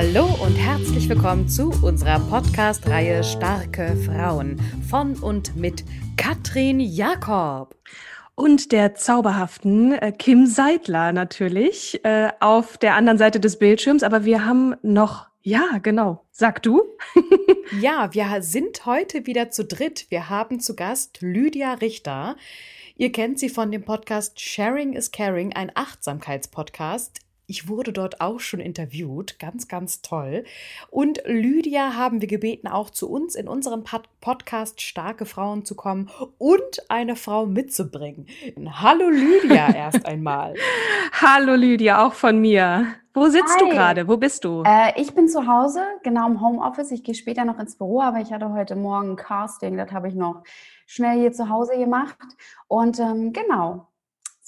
Hallo und herzlich willkommen zu unserer Podcast-Reihe Starke Frauen von und mit Katrin Jakob. Und der zauberhaften äh, Kim Seidler natürlich äh, auf der anderen Seite des Bildschirms. Aber wir haben noch, ja, genau. Sag du? Ja, wir sind heute wieder zu dritt. Wir haben zu Gast Lydia Richter. Ihr kennt sie von dem Podcast Sharing is Caring, ein Achtsamkeitspodcast. Ich wurde dort auch schon interviewt, ganz, ganz toll. Und Lydia haben wir gebeten, auch zu uns in unserem Pod Podcast Starke Frauen zu kommen und eine Frau mitzubringen. Hallo Lydia erst einmal. Hallo Lydia, auch von mir. Wo sitzt Hi. du gerade? Wo bist du? Äh, ich bin zu Hause, genau im Homeoffice. Ich gehe später noch ins Büro, aber ich hatte heute Morgen ein Casting, das habe ich noch schnell hier zu Hause gemacht. Und ähm, genau,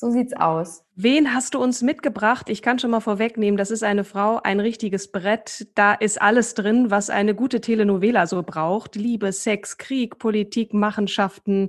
so sieht's aus. Wen hast du uns mitgebracht? Ich kann schon mal vorwegnehmen, das ist eine Frau, ein richtiges Brett. Da ist alles drin, was eine gute Telenovela so braucht. Liebe, Sex, Krieg, Politik, Machenschaften.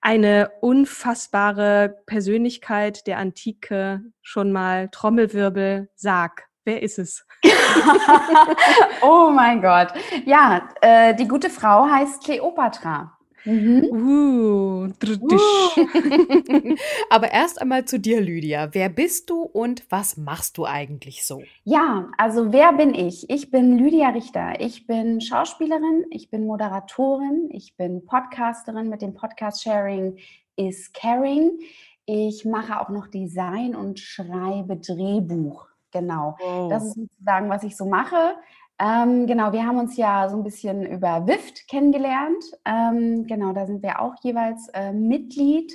Eine unfassbare Persönlichkeit der Antike. Schon mal Trommelwirbel. Sag, wer ist es? oh mein Gott. Ja, äh, die gute Frau heißt Kleopatra. Mhm. Uh, drdisch. Aber erst einmal zu dir, Lydia. Wer bist du und was machst du eigentlich so? Ja, also wer bin ich? Ich bin Lydia Richter. Ich bin Schauspielerin, ich bin Moderatorin, ich bin Podcasterin mit dem Podcast Sharing is Caring. Ich mache auch noch Design und schreibe Drehbuch. Genau. Wow. Das ist sozusagen, was ich so mache. Ähm, genau, wir haben uns ja so ein bisschen über WIFT kennengelernt. Ähm, genau, da sind wir auch jeweils äh, Mitglied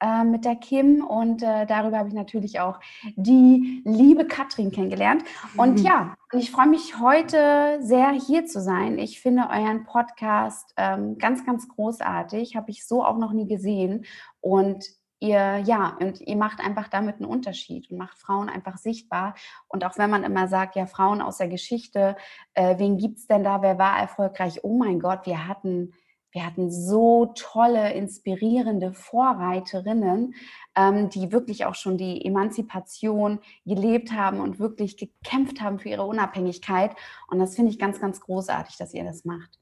äh, mit der Kim und äh, darüber habe ich natürlich auch die liebe Katrin kennengelernt. Und Mhm. ja, ich freue mich heute sehr hier zu sein. Ich finde euren Podcast ähm, ganz, ganz großartig. Habe ich so auch noch nie gesehen. Und ihr, ja, und ihr macht einfach damit einen Unterschied und macht Frauen einfach sichtbar. Und auch wenn man immer sagt, ja, Frauen aus der Geschichte, äh, wen gibt es denn da, wer war erfolgreich? Oh mein Gott, wir hatten, wir hatten so tolle, inspirierende Vorreiterinnen, ähm, die wirklich auch schon die Emanzipation gelebt haben und wirklich gekämpft haben für ihre Unabhängigkeit. Und das finde ich ganz, ganz großartig, dass ihr das macht.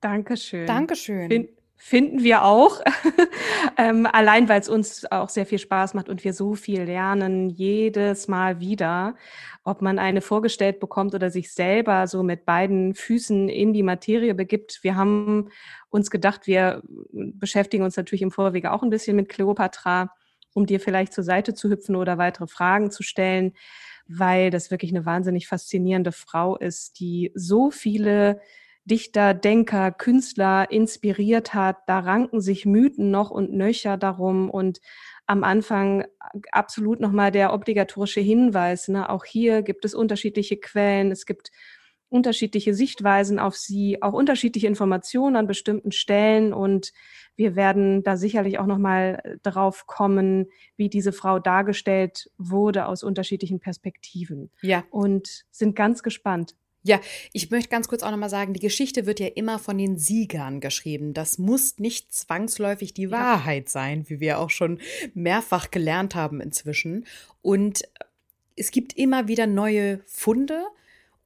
Dankeschön. Dankeschön. Fin finden wir auch. ähm, allein, weil es uns auch sehr viel Spaß macht und wir so viel lernen, jedes Mal wieder, ob man eine vorgestellt bekommt oder sich selber so mit beiden Füßen in die Materie begibt. Wir haben uns gedacht, wir beschäftigen uns natürlich im Vorwege auch ein bisschen mit Kleopatra, um dir vielleicht zur Seite zu hüpfen oder weitere Fragen zu stellen, weil das wirklich eine wahnsinnig faszinierende Frau ist, die so viele Dichter, Denker, Künstler inspiriert hat. Da ranken sich Mythen noch und nöcher darum und am Anfang absolut nochmal der obligatorische Hinweis. Ne? Auch hier gibt es unterschiedliche Quellen, es gibt unterschiedliche Sichtweisen auf sie, auch unterschiedliche Informationen an bestimmten Stellen und wir werden da sicherlich auch nochmal drauf kommen, wie diese Frau dargestellt wurde aus unterschiedlichen Perspektiven Ja, und sind ganz gespannt. Ja, ich möchte ganz kurz auch nochmal sagen, die Geschichte wird ja immer von den Siegern geschrieben. Das muss nicht zwangsläufig die Wahrheit sein, wie wir auch schon mehrfach gelernt haben inzwischen. Und es gibt immer wieder neue Funde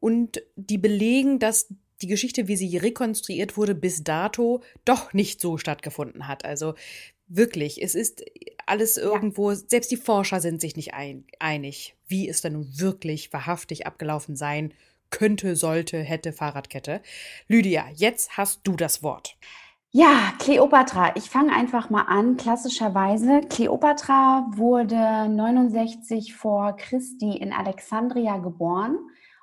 und die belegen, dass die Geschichte, wie sie rekonstruiert wurde, bis dato doch nicht so stattgefunden hat. Also Wirklich, es ist alles irgendwo, ja. selbst die Forscher sind sich nicht ein, einig, wie es dann nun wirklich wahrhaftig abgelaufen sein könnte, sollte, hätte, Fahrradkette. Lydia, jetzt hast du das Wort. Ja, Kleopatra. Ich fange einfach mal an. Klassischerweise, Kleopatra wurde 69 vor Christi in Alexandria geboren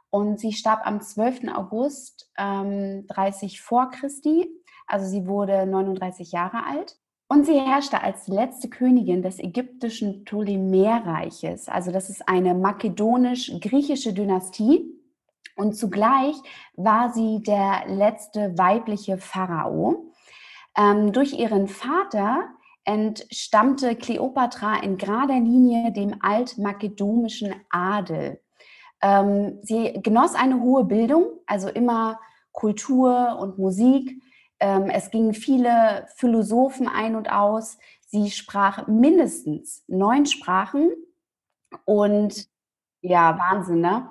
und sie starb am 12. August ähm, 30 vor Christi. Also sie wurde 39 Jahre alt. Und sie herrschte als letzte Königin des ägyptischen Ptolemäerreiches. Also das ist eine makedonisch-griechische Dynastie. Und zugleich war sie der letzte weibliche Pharao. Ähm, durch ihren Vater entstammte Kleopatra in gerader Linie dem altmakedonischen Adel. Ähm, sie genoss eine hohe Bildung, also immer Kultur und Musik. Ähm, es gingen viele Philosophen ein und aus. Sie sprach mindestens neun Sprachen und ja, Wahnsinn, ne?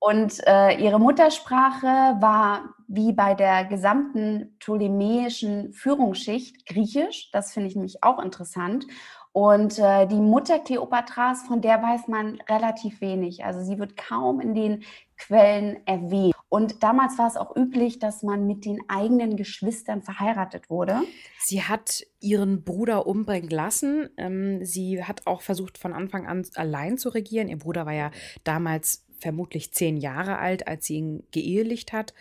Und äh, ihre Muttersprache war wie bei der gesamten ptolemäischen Führungsschicht Griechisch. Das finde ich nämlich auch interessant. Und äh, die Mutter Kleopatras, von der weiß man relativ wenig. Also sie wird kaum in den Quellen erwähnt. Und damals war es auch üblich, dass man mit den eigenen Geschwistern verheiratet wurde. Sie hat ihren Bruder umbringen lassen. Ähm, sie hat auch versucht, von Anfang an allein zu regieren. Ihr Bruder war ja damals vermutlich zehn Jahre alt, als sie ihn geehelicht hat.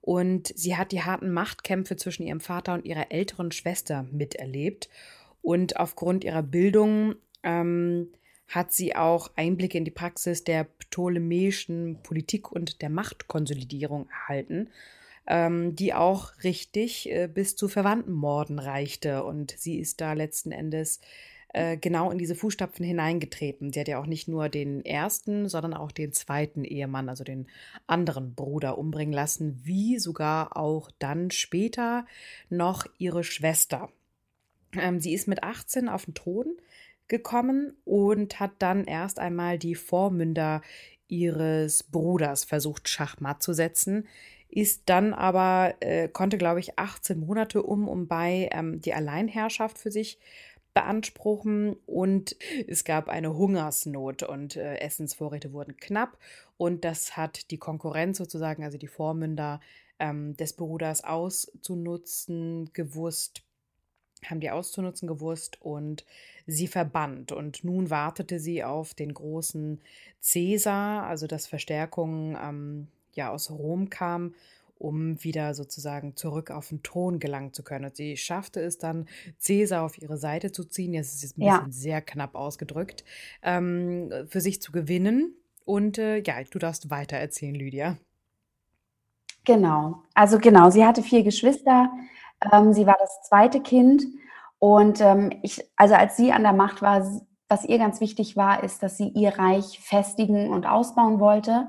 Und sie hat die harten Machtkämpfe zwischen ihrem Vater und ihrer älteren Schwester miterlebt. Und aufgrund ihrer Bildung ähm, hat sie auch Einblicke in die Praxis der ptolemäischen Politik und der Machtkonsolidierung erhalten, ähm, die auch richtig äh, bis zu Verwandtenmorden reichte. Und sie ist da letzten Endes äh, genau in diese Fußstapfen hineingetreten. Sie hat ja auch nicht nur den ersten, sondern auch den zweiten Ehemann, also den anderen Bruder, umbringen lassen, wie sogar auch dann später noch ihre Schwester. Ähm, sie ist mit 18 auf den Thron gekommen und hat dann erst einmal die Vormünder ihres Bruders versucht schachmatt zu setzen, ist dann aber, äh, konnte, glaube ich, 18 Monate um und bei ähm, die Alleinherrschaft für sich beanspruchen und es gab eine Hungersnot und äh, Essensvorräte wurden knapp und das hat die Konkurrenz sozusagen, also die Vormünder ähm, des Bruders auszunutzen gewusst, haben die auszunutzen gewusst und sie verbannt. Und nun wartete sie auf den großen Cäsar, also dass Verstärkungen ähm, ja aus Rom kam um wieder sozusagen zurück auf den Thron gelangen zu können. Und sie schaffte es dann, Cäsar auf ihre Seite zu ziehen, jetzt ist es ein ja. bisschen sehr knapp ausgedrückt, ähm, für sich zu gewinnen. Und äh, ja, du darfst weiter erzählen, Lydia. Genau, also genau, sie hatte vier Geschwister, ähm, sie war das zweite Kind und ähm, ich, also als sie an der Macht war, was ihr ganz wichtig war, ist, dass sie ihr Reich festigen und ausbauen wollte.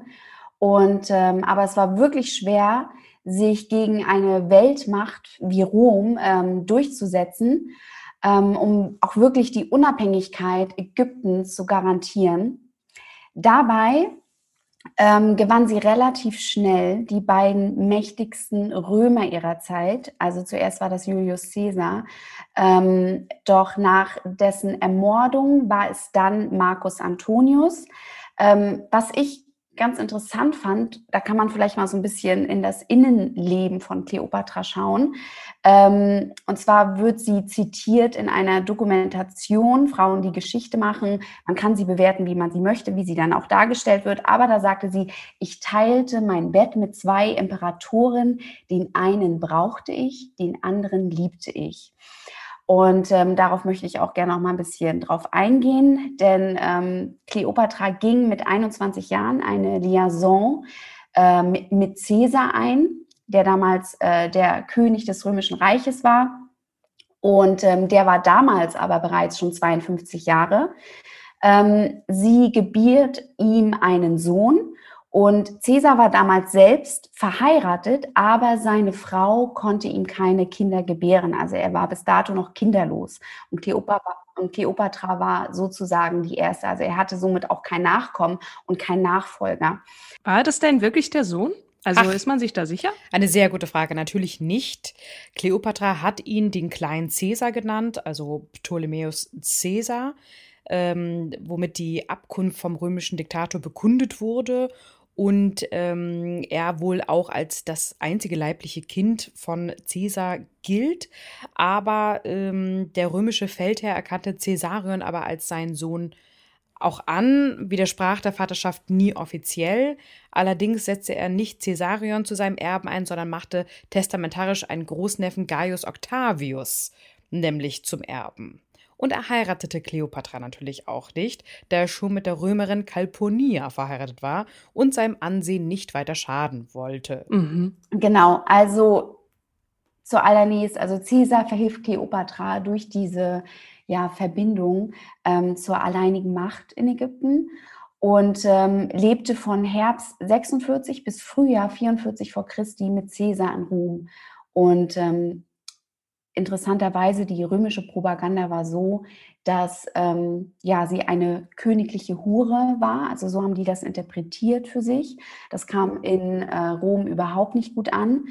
Und ähm, aber es war wirklich schwer, sich gegen eine Weltmacht wie Rom ähm, durchzusetzen, ähm, um auch wirklich die Unabhängigkeit Ägyptens zu garantieren. Dabei ähm, gewann sie relativ schnell die beiden mächtigsten Römer ihrer Zeit. Also zuerst war das Julius Caesar, ähm, doch nach dessen Ermordung war es dann Marcus Antonius. Ähm, was ich ganz interessant fand, da kann man vielleicht mal so ein bisschen in das Innenleben von Kleopatra schauen. Ähm, und zwar wird sie zitiert in einer Dokumentation, Frauen, die Geschichte machen. Man kann sie bewerten, wie man sie möchte, wie sie dann auch dargestellt wird. Aber da sagte sie, ich teilte mein Bett mit zwei Imperatoren. Den einen brauchte ich, den anderen liebte ich. Und ähm, darauf möchte ich auch gerne noch mal ein bisschen drauf eingehen, denn ähm, Kleopatra ging mit 21 Jahren eine Liaison äh, mit, mit Caesar ein, der damals äh, der König des Römischen Reiches war. Und ähm, der war damals aber bereits schon 52 Jahre. Ähm, sie gebiert ihm einen Sohn und Caesar war damals selbst verheiratet, aber seine Frau konnte ihm keine Kinder gebären. Also er war bis dato noch kinderlos. Und Kleopatra, und Kleopatra war sozusagen die erste. Also er hatte somit auch kein Nachkommen und kein Nachfolger. War das denn wirklich der Sohn? Also Ach. ist man sich da sicher? Eine sehr gute Frage. Natürlich nicht. Kleopatra hat ihn den kleinen Cäsar genannt, also Ptolemäus Caesar, ähm, womit die Abkunft vom römischen Diktator bekundet wurde und ähm, er wohl auch als das einzige leibliche Kind von Caesar gilt. Aber ähm, der römische Feldherr erkannte Caesarion aber als seinen Sohn auch an, widersprach der Vaterschaft nie offiziell. Allerdings setzte er nicht Caesarion zu seinem Erben ein, sondern machte testamentarisch einen Großneffen Gaius Octavius nämlich zum Erben. Und er heiratete Kleopatra natürlich auch nicht, da er schon mit der Römerin Calpurnia verheiratet war und seinem Ansehen nicht weiter schaden wollte. Mhm. Genau, also zuallererst, also Caesar verhilft Kleopatra durch diese ja, Verbindung ähm, zur alleinigen Macht in Ägypten und ähm, lebte von Herbst 46 bis Frühjahr 44 vor Christi mit Caesar in Rom. Und ähm, interessanterweise, die römische Propaganda war so, dass ähm, ja, sie eine königliche Hure war. Also so haben die das interpretiert für sich. Das kam in äh, Rom überhaupt nicht gut an.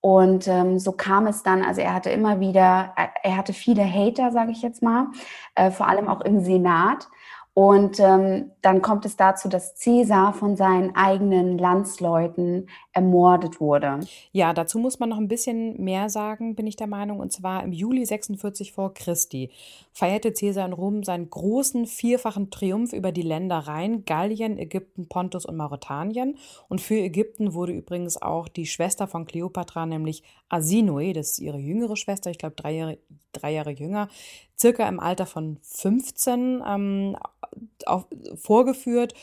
Und ähm, so kam es dann, also er hatte immer wieder, er hatte viele Hater, sage ich jetzt mal, äh, vor allem auch im Senat. Und ähm, dann kommt es dazu, dass Caesar von seinen eigenen Landsleuten ermordet wurde. Ja, dazu muss man noch ein bisschen mehr sagen, bin ich der Meinung. Und zwar im Juli 46 vor Christi feierte Caesar in Rom seinen großen vierfachen Triumph über die Ländereien Gallien, Ägypten, Pontus und Mauretanien. Und für Ägypten wurde übrigens auch die Schwester von Kleopatra, nämlich Asinoi, das ist ihre jüngere Schwester, ich glaube drei Jahre, drei Jahre jünger, circa im Alter von 15 ähm, auf, vorgeführt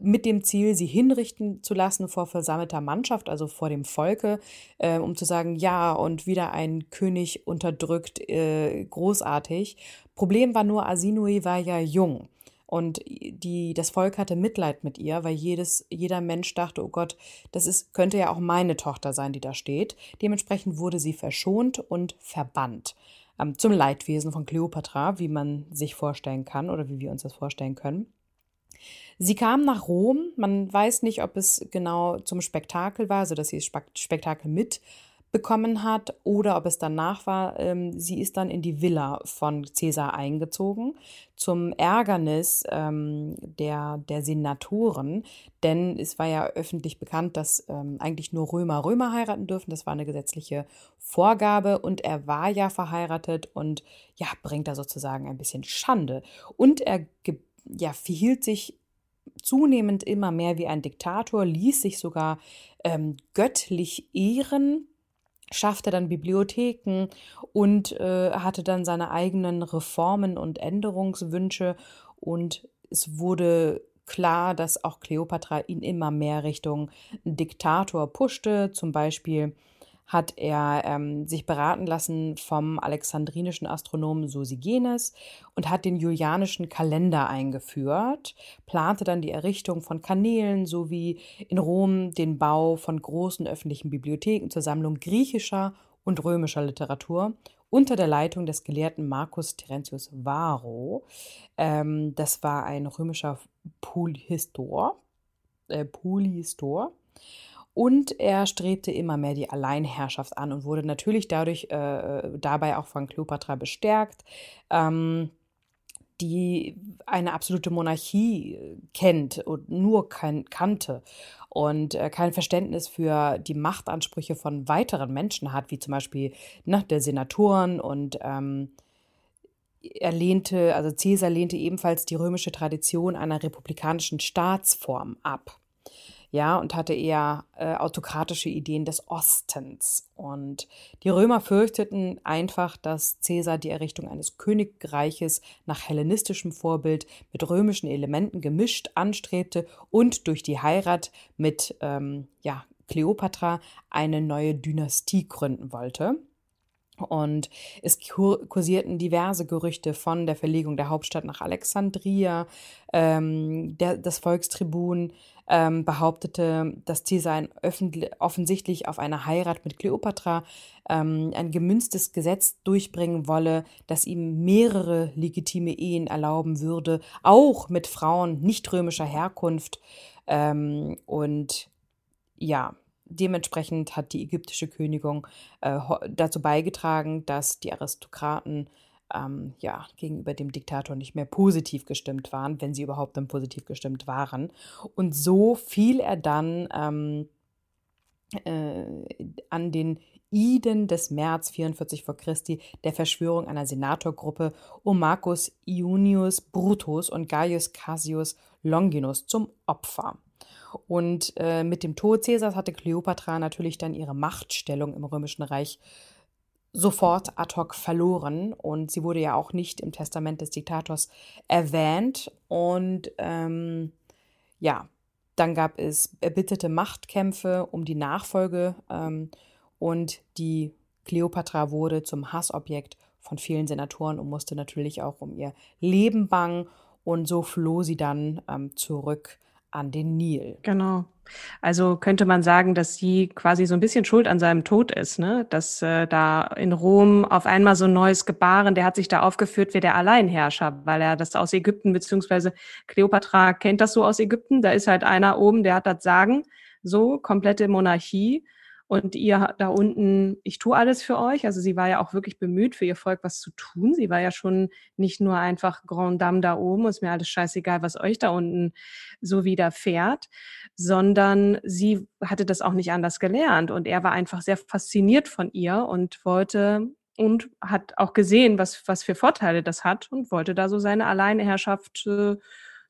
mit dem Ziel, sie hinrichten zu lassen vor versammelter Mannschaft, also vor dem Volke, äh, um zu sagen, ja, und wieder ein König unterdrückt, äh, großartig. Problem war nur, Asinui war ja jung. Und die, das Volk hatte Mitleid mit ihr, weil jedes, jeder Mensch dachte, oh Gott, das ist, könnte ja auch meine Tochter sein, die da steht. Dementsprechend wurde sie verschont und verbannt. Ähm, zum Leidwesen von Kleopatra, wie man sich vorstellen kann oder wie wir uns das vorstellen können. Sie kam nach Rom. Man weiß nicht, ob es genau zum Spektakel war, also dass sie das Spektakel mitbekommen hat oder ob es danach war. Ähm, sie ist dann in die Villa von Caesar eingezogen, zum Ärgernis ähm, der, der Senatoren, denn es war ja öffentlich bekannt, dass ähm, eigentlich nur Römer Römer heiraten dürfen. Das war eine gesetzliche Vorgabe und er war ja verheiratet und ja, bringt da sozusagen ein bisschen Schande. Und er ja, verhielt sich zunehmend immer mehr wie ein Diktator, ließ sich sogar ähm, göttlich ehren, schaffte dann Bibliotheken und äh, hatte dann seine eigenen Reformen und Änderungswünsche. Und es wurde klar, dass auch Kleopatra ihn immer mehr Richtung Diktator pushte, zum Beispiel hat er ähm, sich beraten lassen vom alexandrinischen Astronomen Sosigenes und hat den julianischen Kalender eingeführt, plante dann die Errichtung von Kanälen sowie in Rom den Bau von großen öffentlichen Bibliotheken zur Sammlung griechischer und römischer Literatur unter der Leitung des Gelehrten Marcus Terentius Varro. Ähm, das war ein römischer Polyhistor. Äh, Polyhistor. Und er strebte immer mehr die Alleinherrschaft an und wurde natürlich dadurch äh, dabei auch von Kleopatra bestärkt, ähm, die eine absolute Monarchie kennt und nur kein, kannte und äh, kein Verständnis für die Machtansprüche von weiteren Menschen hat, wie zum Beispiel ne, der Senatoren und ähm, er lehnte, also Caesar lehnte ebenfalls die römische Tradition einer republikanischen Staatsform ab ja, und hatte eher äh, autokratische Ideen des Ostens. Und die Römer fürchteten einfach, dass Caesar die Errichtung eines Königreiches nach hellenistischem Vorbild mit römischen Elementen gemischt anstrebte und durch die Heirat mit ähm, ja, Kleopatra eine neue Dynastie gründen wollte. Und es kursierten diverse Gerüchte von der Verlegung der Hauptstadt nach Alexandria. Ähm, der, das Volkstribun ähm, behauptete, dass Caesar offensichtlich auf eine Heirat mit Kleopatra ähm, ein gemünztes Gesetz durchbringen wolle, das ihm mehrere legitime Ehen erlauben würde, auch mit Frauen nicht römischer Herkunft. Ähm, und ja, dementsprechend hat die ägyptische Königin äh, dazu beigetragen, dass die Aristokraten ähm, ja, gegenüber dem Diktator nicht mehr positiv gestimmt waren, wenn sie überhaupt dann positiv gestimmt waren. Und so fiel er dann ähm, äh, an den Iden des März 44 vor Christi der Verschwörung einer Senatorgruppe um Marcus Iunius Brutus und Gaius Cassius Longinus zum Opfer. Und äh, mit dem Tod Caesars hatte Kleopatra natürlich dann ihre Machtstellung im Römischen Reich sofort ad hoc verloren und sie wurde ja auch nicht im Testament des Diktators erwähnt. Und ähm, ja, dann gab es erbitterte Machtkämpfe um die Nachfolge ähm, und die Kleopatra wurde zum Hassobjekt von vielen Senatoren und musste natürlich auch um ihr Leben bangen. Und so floh sie dann ähm, zurück an den Nil. Genau. Also könnte man sagen, dass sie quasi so ein bisschen schuld an seinem Tod ist, ne? Dass äh, da in Rom auf einmal so ein neues Gebaren, der hat sich da aufgeführt wie der Alleinherrscher, weil er das aus Ägypten, beziehungsweise Kleopatra kennt das so aus Ägypten, da ist halt einer oben, der hat das Sagen, so komplette Monarchie und ihr da unten, ich tue alles für euch. Also sie war ja auch wirklich bemüht, für ihr Volk was zu tun. Sie war ja schon nicht nur einfach Grand Dame da oben, ist mir alles scheißegal, was euch da unten so widerfährt, sondern sie hatte das auch nicht anders gelernt. Und er war einfach sehr fasziniert von ihr und wollte und hat auch gesehen, was, was für Vorteile das hat und wollte da so seine Alleinherrschaft äh,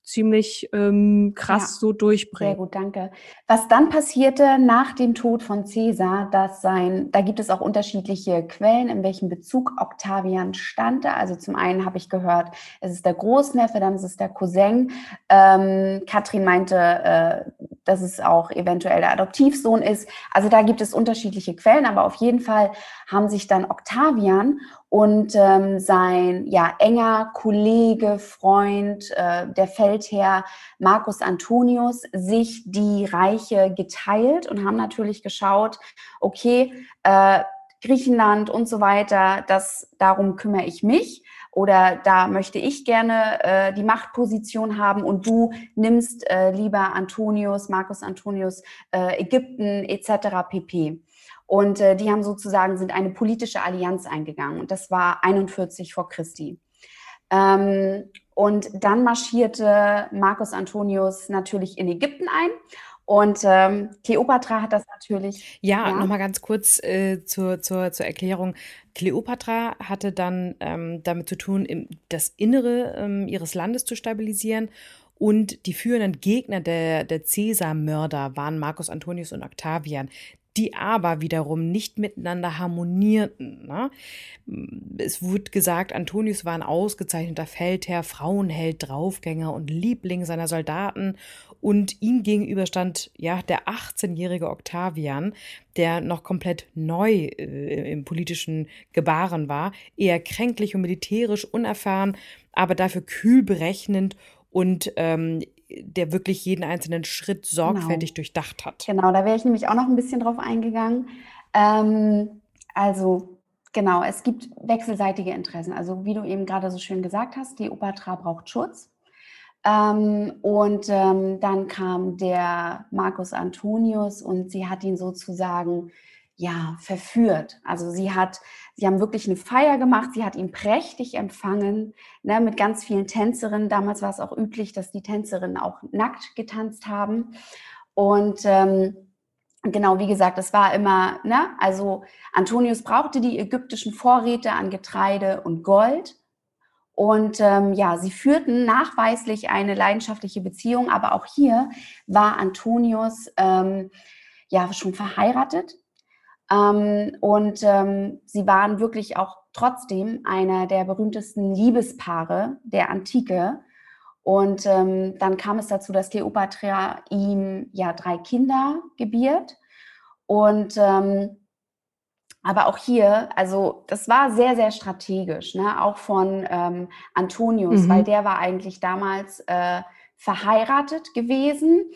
ziemlich ähm, krass ja, so durchbringen. Sehr gut, danke. Was dann passierte nach dem Tod von Caesar, dass sein, da gibt es auch unterschiedliche Quellen, in welchem Bezug Octavian stand. Also zum einen habe ich gehört, es ist der Großneffe, dann ist es der Cousin. Ähm, Katrin meinte, äh, dass es auch eventuell der Adoptivsohn ist. Also da gibt es unterschiedliche Quellen, aber auf jeden Fall haben sich dann Octavian und ähm, sein ja, enger Kollege, Freund, äh, der Feldherr Marcus Antonius sich die Reiche geteilt und haben natürlich geschaut, okay, äh, Griechenland und so weiter, das, darum kümmere ich mich oder da möchte ich gerne äh, die Machtposition haben und du nimmst äh, lieber Antonius, Marcus Antonius, äh, Ägypten etc. pp. Und äh, die haben sozusagen, sind eine politische Allianz eingegangen. Und das war 41 vor Christi. Ähm, und dann marschierte Marcus Antonius natürlich in Ägypten ein. Und ähm, Kleopatra hat das natürlich. Ja, ja. nochmal ganz kurz äh, zur, zur, zur Erklärung. Kleopatra hatte dann ähm, damit zu tun, im, das Innere ähm, ihres Landes zu stabilisieren. Und die führenden Gegner der, der Cäsar-Mörder waren Marcus Antonius und Octavian die aber wiederum nicht miteinander harmonierten. Ne? Es wurde gesagt, Antonius war ein ausgezeichneter Feldherr, Frauenheld, Draufgänger und Liebling seiner Soldaten. Und ihm gegenüber stand ja der 18-jährige Octavian, der noch komplett neu äh, im politischen Gebaren war, eher kränklich und militärisch unerfahren, aber dafür kühl berechnend und ähm, der wirklich jeden einzelnen Schritt sorgfältig genau. durchdacht hat. Genau, da wäre ich nämlich auch noch ein bisschen drauf eingegangen. Ähm, also genau, es gibt wechselseitige Interessen. Also wie du eben gerade so schön gesagt hast, Kleopatra braucht Schutz. Ähm, und ähm, dann kam der Marcus Antonius und sie hat ihn sozusagen ja, verführt. Also sie hat, sie haben wirklich eine Feier gemacht, sie hat ihn prächtig empfangen, ne, mit ganz vielen Tänzerinnen. Damals war es auch üblich, dass die Tänzerinnen auch nackt getanzt haben. Und ähm, genau, wie gesagt, es war immer, ne, also Antonius brauchte die ägyptischen Vorräte an Getreide und Gold. Und ähm, ja, sie führten nachweislich eine leidenschaftliche Beziehung, aber auch hier war Antonius ähm, ja schon verheiratet ähm, und ähm, sie waren wirklich auch trotzdem einer der berühmtesten Liebespaare der Antike. Und ähm, dann kam es dazu, dass Kleopatra ihm ja drei Kinder gebiert. Und ähm, aber auch hier, also das war sehr, sehr strategisch, ne? auch von ähm, Antonius, mhm. weil der war eigentlich damals äh, verheiratet gewesen.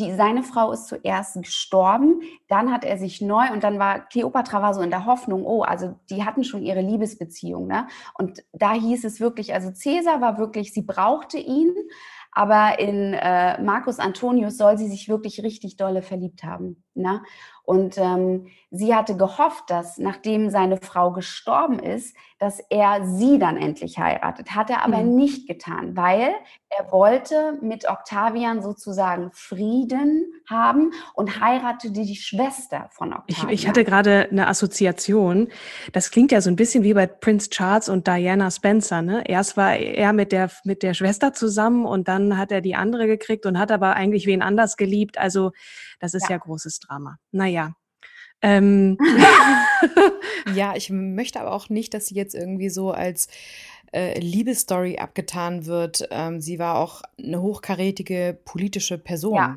Die, seine Frau ist zuerst gestorben, dann hat er sich neu und dann war Kleopatra war so in der Hoffnung, oh, also die hatten schon ihre Liebesbeziehung, ne? Und da hieß es wirklich, also Cäsar war wirklich, sie brauchte ihn, aber in äh, Marcus Antonius soll sie sich wirklich richtig dolle verliebt haben. Ne? Und ähm, sie hatte gehofft, dass nachdem seine Frau gestorben ist, dass er sie dann endlich heiratet. Hat er aber mhm. nicht getan, weil er wollte mit Octavian sozusagen Frieden haben und heiratete die Schwester von Octavian. Ich, ich hatte gerade eine Assoziation. Das klingt ja so ein bisschen wie bei Prince Charles und Diana Spencer. Ne? Erst war er mit der, mit der Schwester zusammen und dann hat er die andere gekriegt und hat aber eigentlich wen anders geliebt. Also das ist ja, ja großes Drama. Naja. Ähm. ja, ich möchte aber auch nicht, dass sie jetzt irgendwie so als äh, Liebesstory abgetan wird. Ähm, sie war auch eine hochkarätige politische Person. Ja,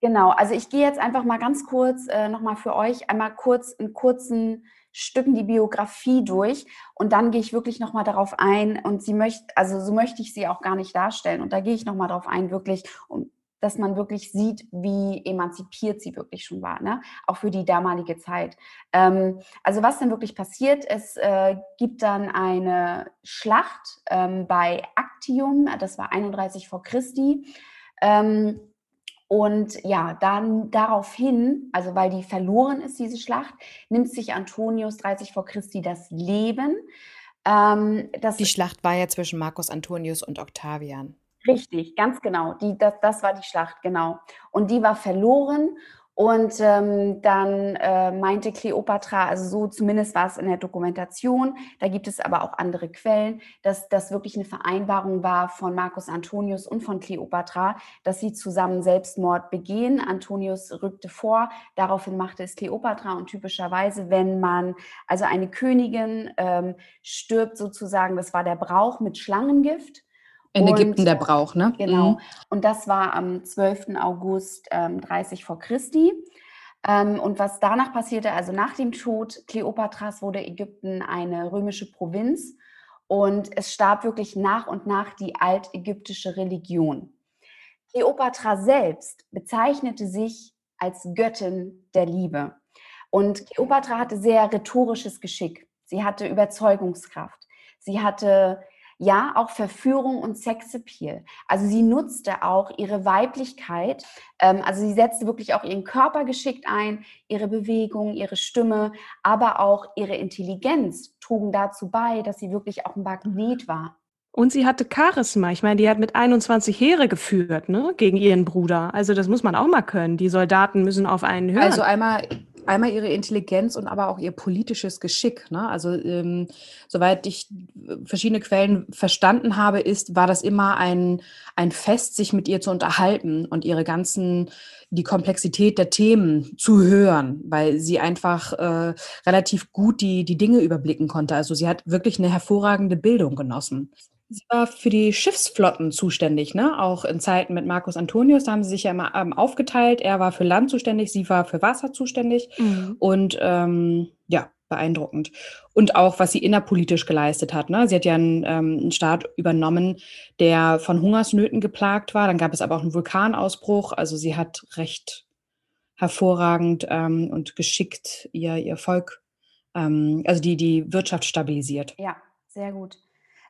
genau. Also ich gehe jetzt einfach mal ganz kurz äh, nochmal für euch einmal kurz in kurzen Stücken die Biografie durch und dann gehe ich wirklich nochmal darauf ein und sie möchte, also so möchte ich sie auch gar nicht darstellen und da gehe ich nochmal darauf ein, wirklich, um, dass man wirklich sieht, wie emanzipiert sie wirklich schon war, ne? auch für die damalige Zeit. Ähm, also was denn wirklich passiert, es äh, gibt dann eine Schlacht ähm, bei Actium, das war 31 vor Christi. Ähm, und ja, dann daraufhin, also weil die verloren ist, diese Schlacht, nimmt sich Antonius 30 vor Christi das Leben. Ähm, die Schlacht war ja zwischen Marcus Antonius und Octavian. Richtig, ganz genau. Die, das, das war die Schlacht, genau. Und die war verloren. Und ähm, dann äh, meinte Kleopatra, also so zumindest war es in der Dokumentation, da gibt es aber auch andere Quellen, dass das wirklich eine Vereinbarung war von Marcus Antonius und von Kleopatra, dass sie zusammen Selbstmord begehen. Antonius rückte vor, daraufhin machte es Kleopatra und typischerweise, wenn man, also eine Königin ähm, stirbt sozusagen, das war der Brauch mit Schlangengift in und, Ägypten der Brauch, ne? Genau. Mhm. Und das war am 12. August ähm, 30 vor Christi. Ähm, und was danach passierte, also nach dem Tod Kleopatras wurde Ägypten eine römische Provinz und es starb wirklich nach und nach die altägyptische Religion. Kleopatra selbst bezeichnete sich als Göttin der Liebe. Und Kleopatra hatte sehr rhetorisches Geschick. Sie hatte Überzeugungskraft. Sie hatte ja, auch Verführung und Sexappeal. Also sie nutzte auch ihre Weiblichkeit, ähm, also sie setzte wirklich auch ihren Körper geschickt ein, ihre Bewegung, ihre Stimme, aber auch ihre Intelligenz trugen dazu bei, dass sie wirklich auch ein Magnet war. Und sie hatte Charisma. Ich meine, die hat mit 21 Heere geführt, ne, gegen ihren Bruder. Also das muss man auch mal können. Die Soldaten müssen auf einen hören. Also einmal einmal ihre Intelligenz und aber auch ihr politisches Geschick. Ne? Also ähm, soweit ich äh, verschiedene Quellen verstanden habe, ist, war das immer ein, ein Fest, sich mit ihr zu unterhalten und ihre ganzen, die Komplexität der Themen zu hören, weil sie einfach äh, relativ gut die, die Dinge überblicken konnte. Also sie hat wirklich eine hervorragende Bildung genossen. Sie war für die Schiffsflotten zuständig, ne? Auch in Zeiten mit Marcus Antonius, da haben sie sich ja immer ähm, aufgeteilt. Er war für Land zuständig, sie war für Wasser zuständig. Mhm. Und ähm, ja, beeindruckend. Und auch, was sie innerpolitisch geleistet hat. Ne? Sie hat ja einen, ähm, einen Staat übernommen, der von Hungersnöten geplagt war. Dann gab es aber auch einen Vulkanausbruch. Also sie hat recht hervorragend ähm, und geschickt ihr, ihr Volk, ähm, also die, die Wirtschaft stabilisiert. Ja, sehr gut.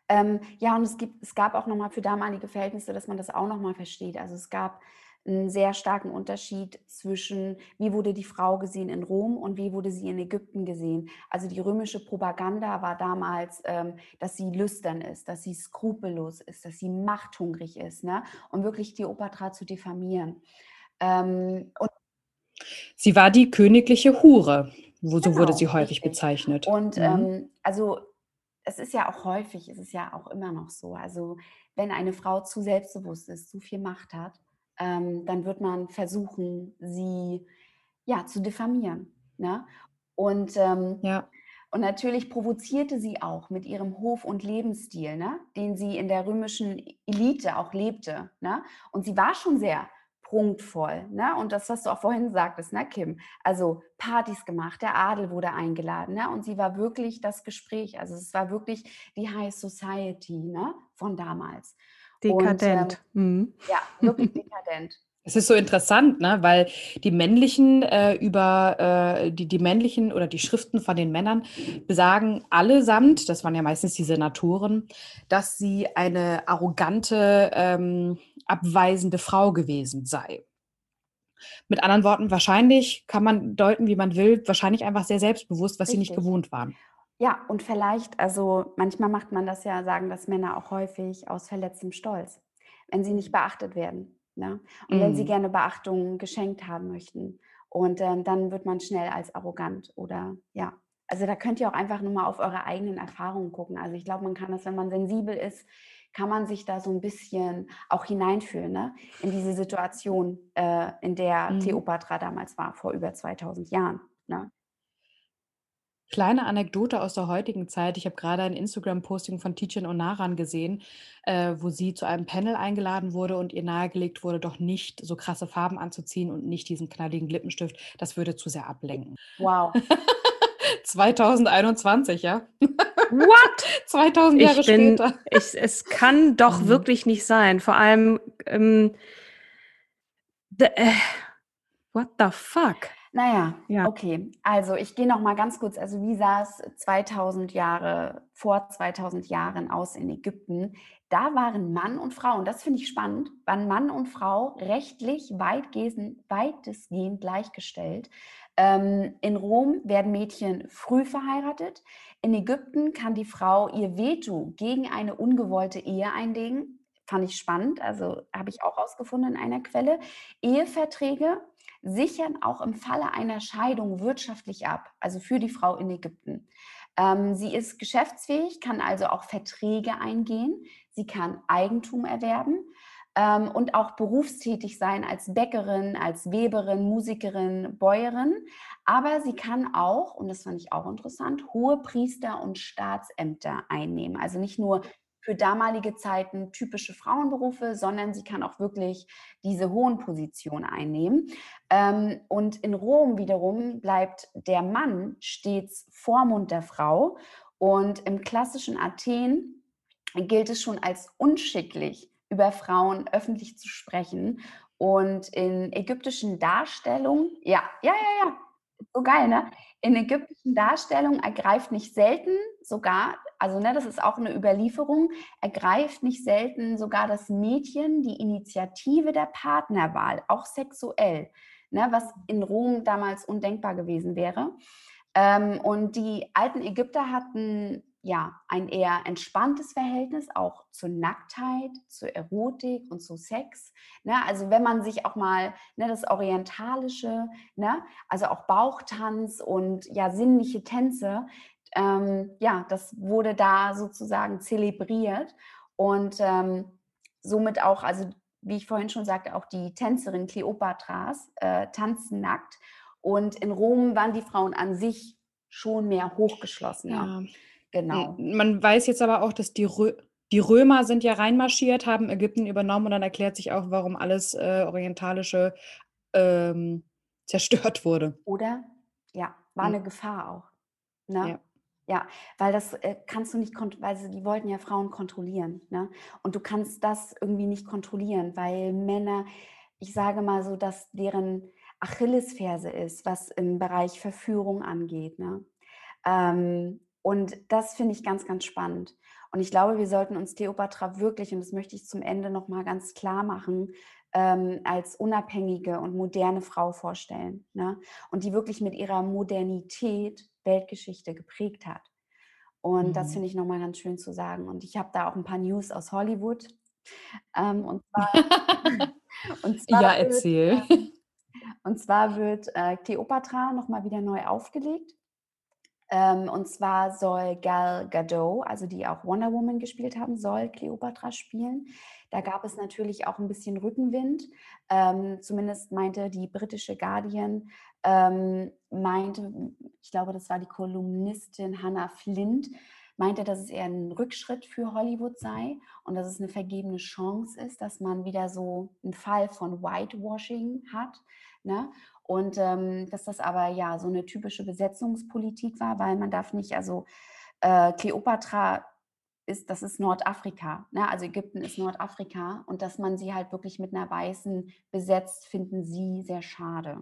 Ähm, ja, und es, gibt, es gab auch nochmal für damalige Verhältnisse, dass man das auch nochmal versteht. Also es gab einen sehr starken Unterschied zwischen, wie wurde die Frau gesehen in Rom und wie wurde sie in Ägypten gesehen. Also die römische Propaganda war damals, ähm, dass sie lüstern ist, dass sie skrupellos ist, dass sie machthungrig ist, ne? um wirklich Kleopatra zu diffamieren. Ähm, sie war die königliche Hure, so genau, wurde sie häufig richtig. bezeichnet. Und mhm. ähm, also es ist ja auch häufig, es ist ja auch immer noch so. Also wenn eine Frau zu selbstbewusst ist, zu viel Macht hat, ähm, dann wird man versuchen, sie ja zu diffamieren. Ne? Und ähm, ja. Und natürlich provozierte sie auch mit ihrem Hof- und Lebensstil, ne? den sie in der römischen Elite auch lebte. Ne? Und sie war schon sehr prunkvoll. Ne? Und das, was du auch vorhin sagtest, ne, Kim? Also Partys gemacht, der Adel wurde eingeladen. Ne? Und sie war wirklich das Gespräch. Also es war wirklich die High Society ne? von damals. Dekadent. Und, ähm, mhm. Ja, wirklich dekadent. Es ist so interessant, ne? weil die männlichen äh, über äh, die, die männlichen oder die Schriften von den Männern besagen allesamt, das waren ja meistens die Senatoren, dass sie eine arrogante, ähm, abweisende Frau gewesen sei. Mit anderen Worten, wahrscheinlich kann man deuten, wie man will, wahrscheinlich einfach sehr selbstbewusst, was sie nicht Richtig. gewohnt waren. Ja, und vielleicht, also manchmal macht man das ja, sagen das Männer auch häufig aus verletztem Stolz, wenn sie nicht beachtet werden. Ne? Und wenn sie Mhm. gerne Beachtung geschenkt haben möchten. Und ähm, dann wird man schnell als arrogant oder ja. Also da könnt ihr auch einfach nur mal auf eure eigenen Erfahrungen gucken. Also ich glaube, man kann das, wenn man sensibel ist, kann man sich da so ein bisschen auch hineinfühlen, ne? in diese Situation, äh, in der Mhm. Theopatra damals war, vor über 2000 Jahren. Ne? Kleine Anekdote aus der heutigen Zeit. Ich habe gerade ein Instagram-Posting von Tijen Onaran gesehen, äh, wo sie zu einem Panel eingeladen wurde und ihr nahegelegt wurde, doch nicht so krasse Farben anzuziehen und nicht diesen knalligen Lippenstift. Das würde zu sehr ablenken. Wow. 2021, ja? What? 2000 Jahre Ich bin, später. ich, es kann doch Mhm. wirklich nicht sein. Vor allem, ähm, the, äh, what the fuck? Naja, Ja. okay. Also ich gehe noch mal ganz kurz. Also wie sah es 2000 Jahre, vor 2000 Jahren aus in Ägypten? Da waren Mann und Frau, und das finde ich spannend, waren Mann und Frau rechtlich weitgehend, weitestgehend gleichgestellt. Ähm, in Rom werden Mädchen früh verheiratet. In Ägypten kann die Frau ihr Veto gegen eine ungewollte Ehe einlegen. Fand ich spannend, also habe ich auch herausgefunden in einer Quelle. Eheverträge sichern auch im Falle einer Scheidung wirtschaftlich ab, also für die Frau in Ägypten. Ähm, sie ist geschäftsfähig, kann also auch Verträge eingehen, sie kann Eigentum erwerben ähm, und auch berufstätig sein als Bäckerin, als Weberin, Musikerin, Bäuerin. Aber sie kann auch, und das fand ich auch interessant, hohe Priester- und Staatsämter einnehmen. Also nicht nur für damalige Zeiten typische Frauenberufe, sondern sie kann auch wirklich diese hohen Positionen einnehmen. Ähm, und in Rom wiederum bleibt der Mann stets Vormund der Frau. Und im klassischen Athen gilt es schon als unschicklich, über Frauen öffentlich zu sprechen. Und in ägyptischen Darstellungen, ja, ja, ja, ja, so geil, ne? In ägyptischen Darstellungen ergreift nicht selten sogar, also ne, das ist auch eine Überlieferung, ergreift nicht selten sogar das Mädchen die Initiative der Partnerwahl, auch sexuell, ne, was in Rom damals undenkbar gewesen wäre. Ähm, und die alten Ägypter hatten ja ein eher entspanntes Verhältnis auch zur Nacktheit, zur Erotik und zu Sex. Ne? Also wenn man sich auch mal ne, das Orientalische, ne? also auch Bauchtanz und ja sinnliche Tänze, ähm, ja, das wurde da sozusagen zelebriert und ähm, somit auch, also wie ich vorhin schon sagte, auch die Tänzerin Kleopatras äh, tanzen nackt und in Rom waren die Frauen an sich schon mehr hochgeschlossener. Ja. Genau. Man weiß jetzt aber auch, dass die, Rö die Römer sind ja reinmarschiert, haben Ägypten übernommen und dann erklärt sich auch, warum alles äh, Orientalische ähm, zerstört wurde. Oder? Ja, war Mhm. eine Gefahr auch. Ne? Ja. Ja, weil das äh, kannst du nicht, weil sie, die wollten ja Frauen kontrollieren. Ne? Und du kannst das irgendwie nicht kontrollieren, weil Männer, ich sage mal so, dass deren Achillesferse ist, was im Bereich Verführung angeht. Ne? Ähm, und das finde ich ganz, ganz spannend. Und ich glaube, wir sollten uns Kleopatra wirklich, und das möchte ich zum Ende nochmal ganz klar machen, ähm, als unabhängige und moderne Frau vorstellen. Ne? Und die wirklich mit ihrer Modernität Weltgeschichte geprägt hat. Und das Mhm. finde ich nochmal ganz schön zu sagen. Und ich habe da auch ein paar News aus Hollywood. Ähm, und zwar, und zwar ja, wird, erzähl. ähm, und zwar wird äh, Cleopatra nochmal wieder neu aufgelegt. Ähm, und zwar soll Gal Gadot, also die auch Wonder Woman gespielt haben, soll Cleopatra spielen. Da gab es natürlich auch ein bisschen Rückenwind. Ähm, zumindest meinte die britische Guardian, ähm, meinte, ich glaube, das war die Kolumnistin Hannah Flint, meinte, dass es eher ein Rückschritt für Hollywood sei und dass es eine vergebene Chance ist, dass man wieder so einen Fall von Whitewashing hat. Ne? Und ähm, dass das aber ja so eine typische Besetzungspolitik war, weil man darf nicht, also äh, Kleopatra ist, das ist Nordafrika, ne? also Ägypten ist Nordafrika und dass man sie halt wirklich mit einer Weißen besetzt, finden sie sehr schade.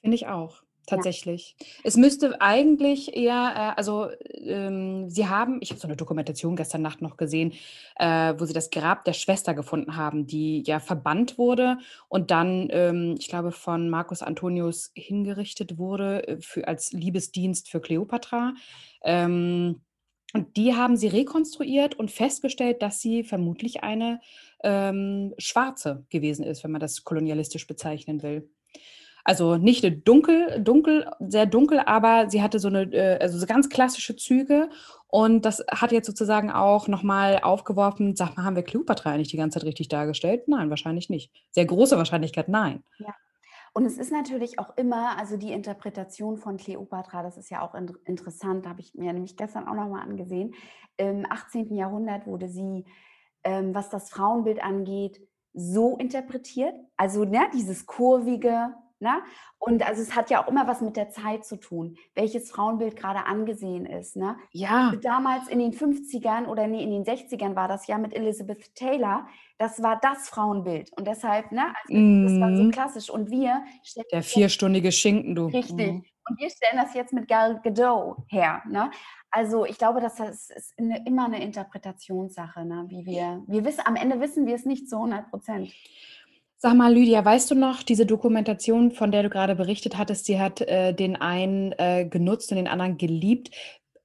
Finde ich auch. Tatsächlich. Ja. Es müsste eigentlich eher, äh, also ähm, sie haben, ich habe so eine Dokumentation gestern Nacht noch gesehen, äh, wo sie das Grab der Schwester gefunden haben, die ja verbannt wurde und dann, ähm, ich glaube, von Marcus Antonius hingerichtet wurde äh, für, als Liebesdienst für Kleopatra. Ähm, und die haben sie rekonstruiert und festgestellt, dass sie vermutlich eine ähm, Schwarze gewesen ist, wenn man das kolonialistisch bezeichnen will. Also nicht dunkel, dunkel, sehr dunkel, aber sie hatte so eine, äh, also so ganz klassische Züge. Und das hat jetzt sozusagen auch nochmal aufgeworfen, sag mal, haben wir Kleopatra eigentlich die ganze Zeit richtig dargestellt? Nein, wahrscheinlich nicht. Sehr große Wahrscheinlichkeit, nein. Ja. Und es ist natürlich auch immer, also die Interpretation von Kleopatra, das ist ja auch in, interessant, habe ich mir nämlich gestern auch nochmal angesehen. Im 18. Jahrhundert wurde sie, ähm, was das Frauenbild angeht, so interpretiert. Also ne, dieses kurvige, Ne? Und also es hat ja auch immer was mit der Zeit zu tun, welches Frauenbild gerade angesehen ist. Ne? Ja. Damals in den 50ern oder nee, in den 60ern war das ja mit Elizabeth Taylor, das war das Frauenbild. Und deshalb, ne, also mm. das war so mhm. klassisch. Und wir Der vierstündige Schinken, du. Richtig. Mm. Und wir stellen das jetzt mit Gal Gadot her. Ne? Also ich glaube, das ist eine, immer eine Interpretationssache, ne? wie wir, wir wissen, am Ende wissen wir es nicht zu 100 Prozent. Sag mal, Lydia, weißt du noch, diese Dokumentation, von der du gerade berichtet hattest, sie hat äh, den einen äh, genutzt und den anderen geliebt.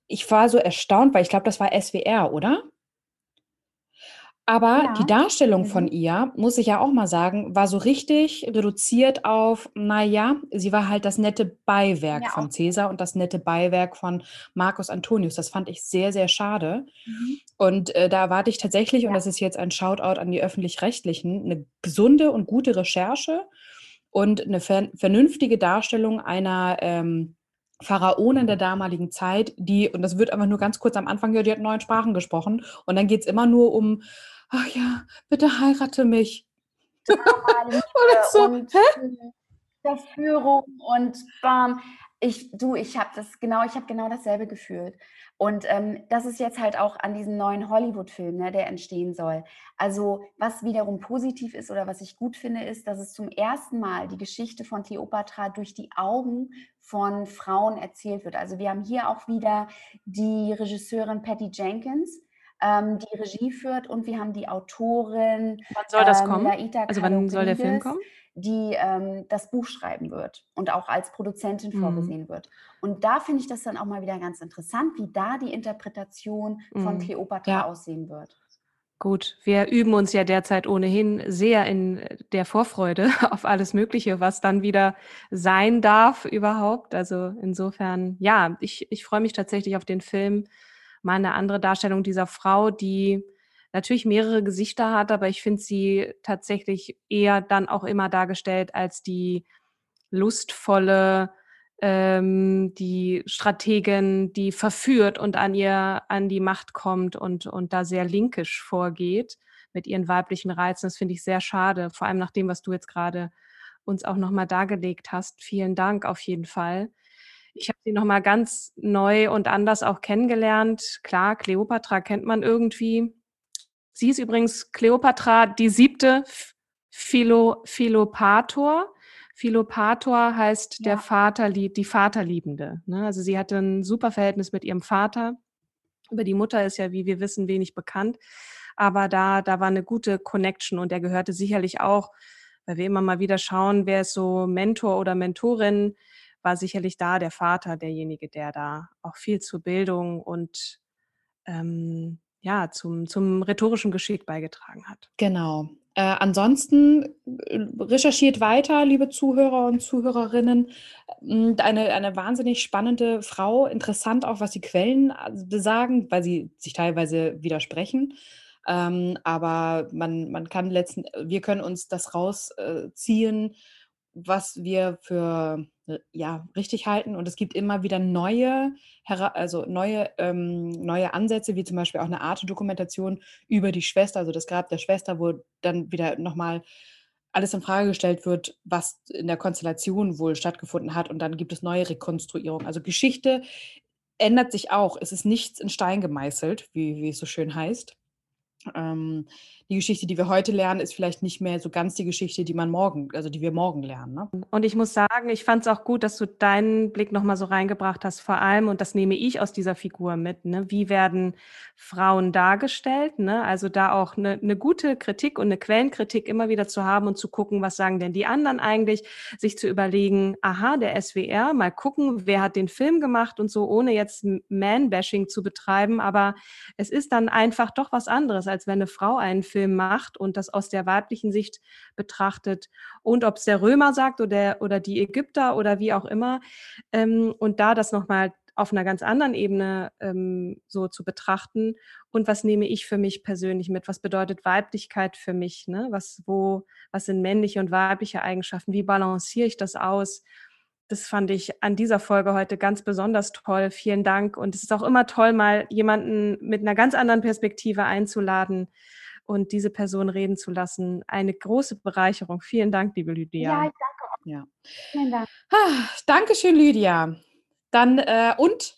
Ich war so erstaunt, weil ich glaube, das war SWR, oder? Aber Ja. die Darstellung von mhm. ihr, muss ich ja auch mal sagen, war so richtig reduziert auf, naja, sie war halt das nette Beiwerk Ja, von Cäsar und das nette Beiwerk von Marcus Antonius. Das fand ich sehr, sehr schade. Mhm. Und äh, da erwarte ich tatsächlich, und das ist jetzt ein Shoutout an die Öffentlich-Rechtlichen, eine gesunde und gute Recherche und eine ver vernünftige Darstellung einer ähm, Pharaonin der damaligen Zeit, die, und das wird einfach nur ganz kurz am Anfang, ja, die hat neun Sprachen gesprochen. Und dann geht es immer nur um ach ja, bitte heirate mich. Oder so. Und Verführung und bam. Ich, du, ich habe das genau, ich habe genau dasselbe gefühlt. Und ähm, das ist jetzt halt auch an diesem neuen Hollywood-Film, ne, der entstehen soll. Also was wiederum positiv ist oder was ich gut finde, ist, dass es zum ersten Mal die Geschichte von Cleopatra durch die Augen von Frauen erzählt wird. Also wir haben hier auch wieder die Regisseurin Patty Jenkins, ähm, die Regie führt und wir haben die Autorin. Wann soll das ähm, kommen? Laita also wann soll der Film kommen? Die ähm, das Buch schreiben wird und auch als Produzentin mhm. vorgesehen wird. Und da finde ich das dann auch mal wieder ganz interessant, wie da die Interpretation mhm. von Cleopatra ja. aussehen wird. Gut, wir üben uns ja derzeit ohnehin sehr in der Vorfreude auf alles Mögliche, was dann wieder sein darf überhaupt. Also insofern, ja, ich, ich freue mich tatsächlich auf den Film mal eine andere Darstellung dieser Frau, die natürlich mehrere Gesichter hat, aber ich finde sie tatsächlich eher dann auch immer dargestellt als die lustvolle, ähm, die Strategin, die verführt und an ihr an die Macht kommt und, und da sehr linkisch vorgeht mit ihren weiblichen Reizen. Das finde ich sehr schade, vor allem nach dem, was du jetzt gerade uns auch nochmal dargelegt hast. Vielen Dank auf jeden Fall. Ich habe sie nochmal ganz neu und anders auch kennengelernt. Klar, Kleopatra kennt man irgendwie. Sie ist übrigens Kleopatra, die siebte Philo, Philopator. Philopator heißt ja. der Vater, die Vaterliebende. Ne? Also sie hatte ein super Verhältnis mit ihrem Vater. Über die Mutter ist ja, wie wir wissen, wenig bekannt. Aber da, da war eine gute Connection und er gehörte sicherlich auch, weil wir immer mal wieder schauen, wer ist so Mentor oder Mentorin war sicherlich da der Vater derjenige, der da auch viel zur Bildung und ähm, ja, zum, zum rhetorischen Geschick beigetragen hat. Genau. Äh, ansonsten äh, recherchiert weiter, liebe Zuhörer und Zuhörerinnen. Hm, eine, eine wahnsinnig spannende Frau, interessant auch, was die Quellen äh, sagen, weil sie sich teilweise widersprechen. Ähm, aber man, man kann letzten, wir können uns das rausziehen, was wir für äh, ja, richtig halten. Und es gibt immer wieder neue, also neue, ähm, neue Ansätze, wie zum Beispiel auch eine Art Dokumentation über die Schwester, also das Grab der Schwester, wo dann wieder nochmal alles in Frage gestellt wird, was in der Konstellation wohl stattgefunden hat. Und dann gibt es neue Rekonstruierungen. Also Geschichte ändert sich auch. Es ist nichts in Stein gemeißelt, wie, wie es so schön heißt. Ähm, die Geschichte, die wir heute lernen, ist vielleicht nicht mehr so ganz die Geschichte, die man morgen, also die wir morgen lernen. Ne? Und ich muss sagen, ich fand es auch gut, dass du deinen Blick nochmal so reingebracht hast, vor allem, und das nehme ich aus dieser Figur mit, ne? wie werden Frauen dargestellt? Ne? Also da auch eine, eine gute Kritik und eine Quellenkritik immer wieder zu haben und zu gucken, was sagen denn die anderen eigentlich, sich zu überlegen, aha, der SWR, mal gucken, wer hat den Film gemacht und so, ohne jetzt Man-Bashing zu betreiben, aber es ist dann einfach doch was anderes, als wenn eine Frau einen Film macht und das aus der weiblichen Sicht betrachtet. Und ob es der Römer sagt oder, oder die Ägypter oder wie auch immer. Ähm, und da das nochmal auf einer ganz anderen Ebene ähm, so zu betrachten. Und was nehme ich für mich persönlich mit? Was bedeutet Weiblichkeit für mich? Ne? Was, wo, was sind männliche und weibliche Eigenschaften? Wie balanciere ich das aus? das fand ich an dieser Folge heute ganz besonders toll. Vielen Dank. Und es ist auch immer toll, mal jemanden mit einer ganz anderen Perspektive einzuladen und diese Person reden zu lassen. Eine große Bereicherung. Vielen Dank, liebe Lydia. Ja, ich danke auch. Ja. Vielen Dank. Ah, Dankeschön, Lydia. Dann äh, und,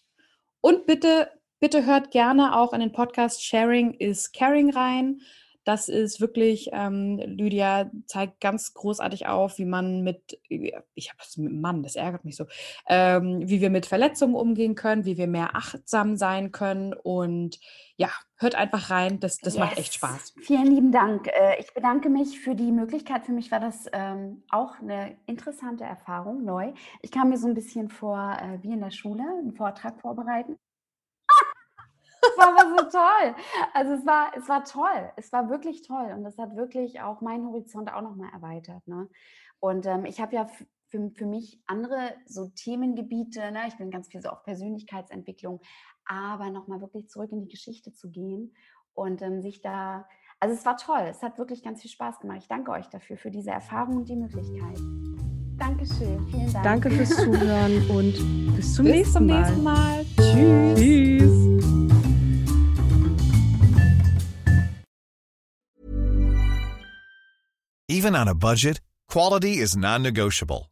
und bitte, bitte hört gerne auch in den Podcast Sharing is Caring rein. Das ist wirklich, ähm, Lydia zeigt ganz großartig auf, wie man mit, ich habe es mit Mann, das ärgert mich so, ähm, wie wir mit Verletzungen umgehen können, wie wir mehr achtsam sein können und ja, hört einfach rein, das, das yes. macht echt Spaß. Vielen lieben Dank. Äh, ich bedanke mich für die Möglichkeit. Für mich war das ähm, auch eine interessante Erfahrung, neu. Ich kam mir so ein bisschen vor, äh, wie in der Schule, einen Vortrag vorbereiten es war aber so toll. Also es war, es war toll. Es war wirklich toll. Und das hat wirklich auch meinen Horizont auch nochmal erweitert. Ne? Und ähm, ich habe ja für, für mich andere so Themengebiete. Ne? Ich bin ganz viel so auf Persönlichkeitsentwicklung. Aber nochmal wirklich zurück in die Geschichte zu gehen und ähm, sich da, also es war toll. Es hat wirklich ganz viel Spaß gemacht. Ich danke euch dafür, für diese Erfahrung und die Möglichkeit. Dankeschön. Vielen Dank. Danke fürs Zuhören und bis zum, bis nächsten, zum Mal. nächsten Mal. Tschüss. Tschüss. Even on a budget, quality is non-negotiable.